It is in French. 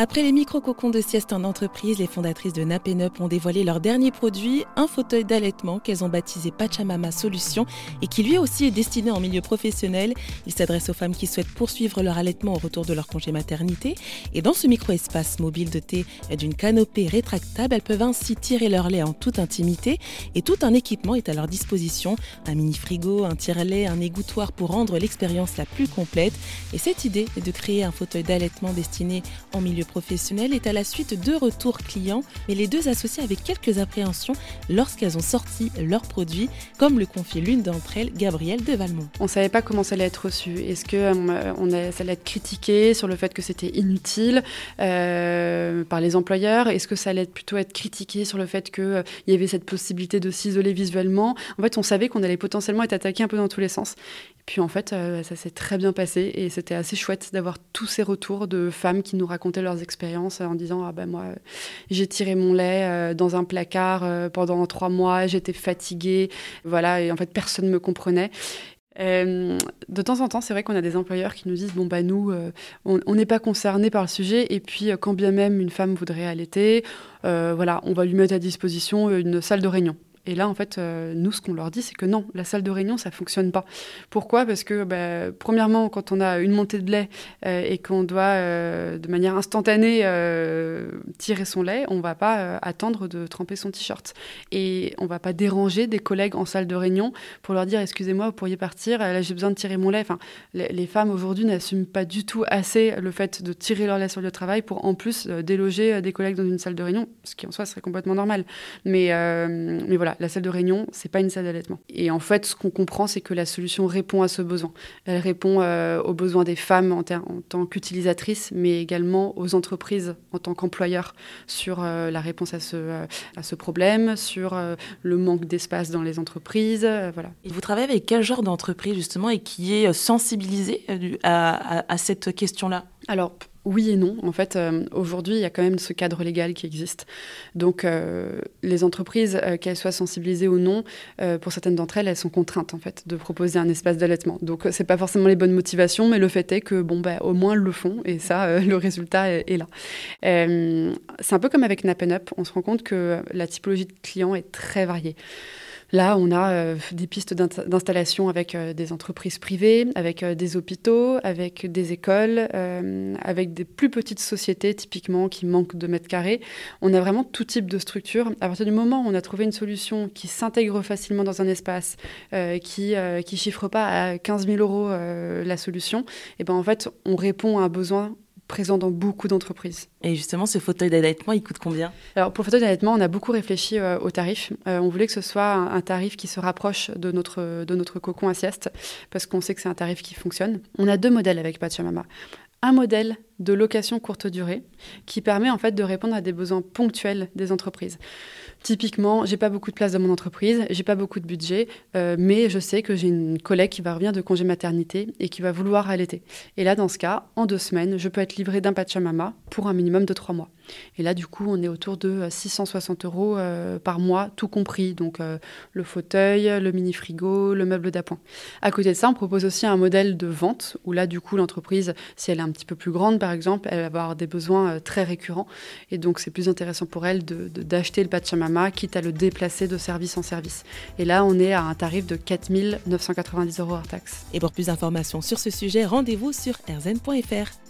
Après les micro-cocons de sieste en entreprise, les fondatrices de Napenup ont dévoilé leur dernier produit, un fauteuil d'allaitement qu'elles ont baptisé Pachamama Solution et qui lui aussi est destiné en milieu professionnel. Il s'adresse aux femmes qui souhaitent poursuivre leur allaitement au retour de leur congé maternité. Et dans ce micro-espace mobile doté d'une canopée rétractable, elles peuvent ainsi tirer leur lait en toute intimité et tout un équipement est à leur disposition. Un mini frigo, un tire-lait, un égouttoir pour rendre l'expérience la plus complète. Et cette idée est de créer un fauteuil d'allaitement destiné en milieu professionnelle est à la suite de retours clients, mais les deux associés avec quelques appréhensions lorsqu'elles ont sorti leurs produits, comme le confie l'une d'entre elles, Gabrielle de Valmont. On ne savait pas comment ça allait être reçu. Est-ce que euh, on ça allait être critiqué sur le fait que c'était inutile euh, par les employeurs? Est-ce que ça allait plutôt être critiqué sur le fait qu'il euh, y avait cette possibilité de s'isoler visuellement? En fait, on savait qu'on allait potentiellement être attaqué un peu dans tous les sens. Puis en fait, ça s'est très bien passé et c'était assez chouette d'avoir tous ces retours de femmes qui nous racontaient leurs expériences en disant ah ben moi j'ai tiré mon lait euh, dans un placard euh, pendant trois mois, j'étais fatiguée, voilà et en fait personne ne me comprenait. Euh, de temps en temps, c'est vrai qu'on a des employeurs qui nous disent bon bah nous, on n'est pas concerné par le sujet et puis quand bien même une femme voudrait allaiter, voilà, on va lui mettre à disposition une salle de réunion. Et là, en fait, euh, nous, ce qu'on leur dit, c'est que non, la salle de réunion, ça fonctionne pas. Pourquoi? Parce que, bah, premièrement, quand on a une montée de lait euh, et qu'on doit, euh, de manière instantanée, tirer son lait, on va pas attendre de tremper son t-shirt. Et on va pas déranger des collègues en salle de réunion pour leur dire, excusez-moi, vous pourriez partir, là, j'ai besoin de tirer mon lait. Enfin, les, femmes, aujourd'hui, n'assument pas du tout assez le fait de tirer leur lait sur le travail pour, en plus, déloger des collègues dans une salle de réunion, ce qui, en soi, serait complètement normal. Mais, mais voilà, la salle de réunion, c'est pas une salle d'allaitement. Et en fait, ce qu'on comprend, c'est que la solution répond à ce besoin. Elle répond euh, aux besoins des femmes en, tant qu'utilisatrices, mais également aux entreprises en tant qu'employeurs sur euh, la réponse à ce, euh, à ce problème, sur le manque d'espace dans les entreprises. voilà. Et vous travaillez avec quel genre d'entreprise justement et qui est sensibilisé à, à, à cette question-là? Alors, oui et non. En fait, euh, aujourd'hui, il y a quand même ce cadre légal qui existe. Donc, euh, les entreprises, euh, qu'elles soient sensibilisées ou non, pour certaines d'entre elles, elles sont contraintes en fait de proposer un espace d'allaitement. Donc, c'est pas forcément les bonnes motivations, mais le fait est que bon, bah, au moins elles le font et ça, le résultat est, là. c'est un peu comme avec Nap Up. On se rend compte que la typologie de clients est très variée. Là, on a euh, des pistes d'installation avec euh, des entreprises privées, avec euh, des hôpitaux, avec des écoles, avec des plus petites sociétés typiquement qui manquent de mètres carrés. On a vraiment tout type de structure. À partir du moment où on a trouvé une solution qui s'intègre facilement dans un espace, qui qui chiffre pas à 15 000 euros la solution, et eh ben en fait, on répond à un besoin présent dans beaucoup d'entreprises. Et justement, ce fauteuil d'allaitement, il coûte combien? Alors, pour le fauteuil d'allaitement, on a beaucoup réfléchi euh, au tarif. Euh, on voulait que ce soit un, tarif qui se rapproche de notre, de notre cocon à sieste, parce qu'on sait que c'est un tarif qui fonctionne. On a deux modèles avec Pachamama. Un modèle de location courte durée qui permet en fait de répondre à des besoins ponctuels des entreprises. Typiquement, j'ai pas beaucoup de place dans mon entreprise, j'ai pas beaucoup de budget, euh, mais je sais que j'ai une collègue qui va revenir de congé maternité et qui va vouloir allaiter. Et là, dans ce cas, en deux semaines, je peux être livrée d'un Pachamama pour un minimum de trois mois. Et là, du coup, on est autour de 660 euh, euros euh, par mois, tout compris. Donc, le fauteuil, le mini frigo, le meuble d'appoint. À côté de ça, on propose aussi un modèle de vente où là, du coup, l'entreprise, si elle est un petit peu plus grande, par exemple, elle va avoir des besoins très récurrents. Et donc, c'est plus intéressant pour elle d'acheter de, le Pachamama quitte à le déplacer de service en service. Et là, on est à un tarif de 4 990 euros hors taxe. Et pour plus d'informations sur ce sujet, rendez-vous sur rzn.fr.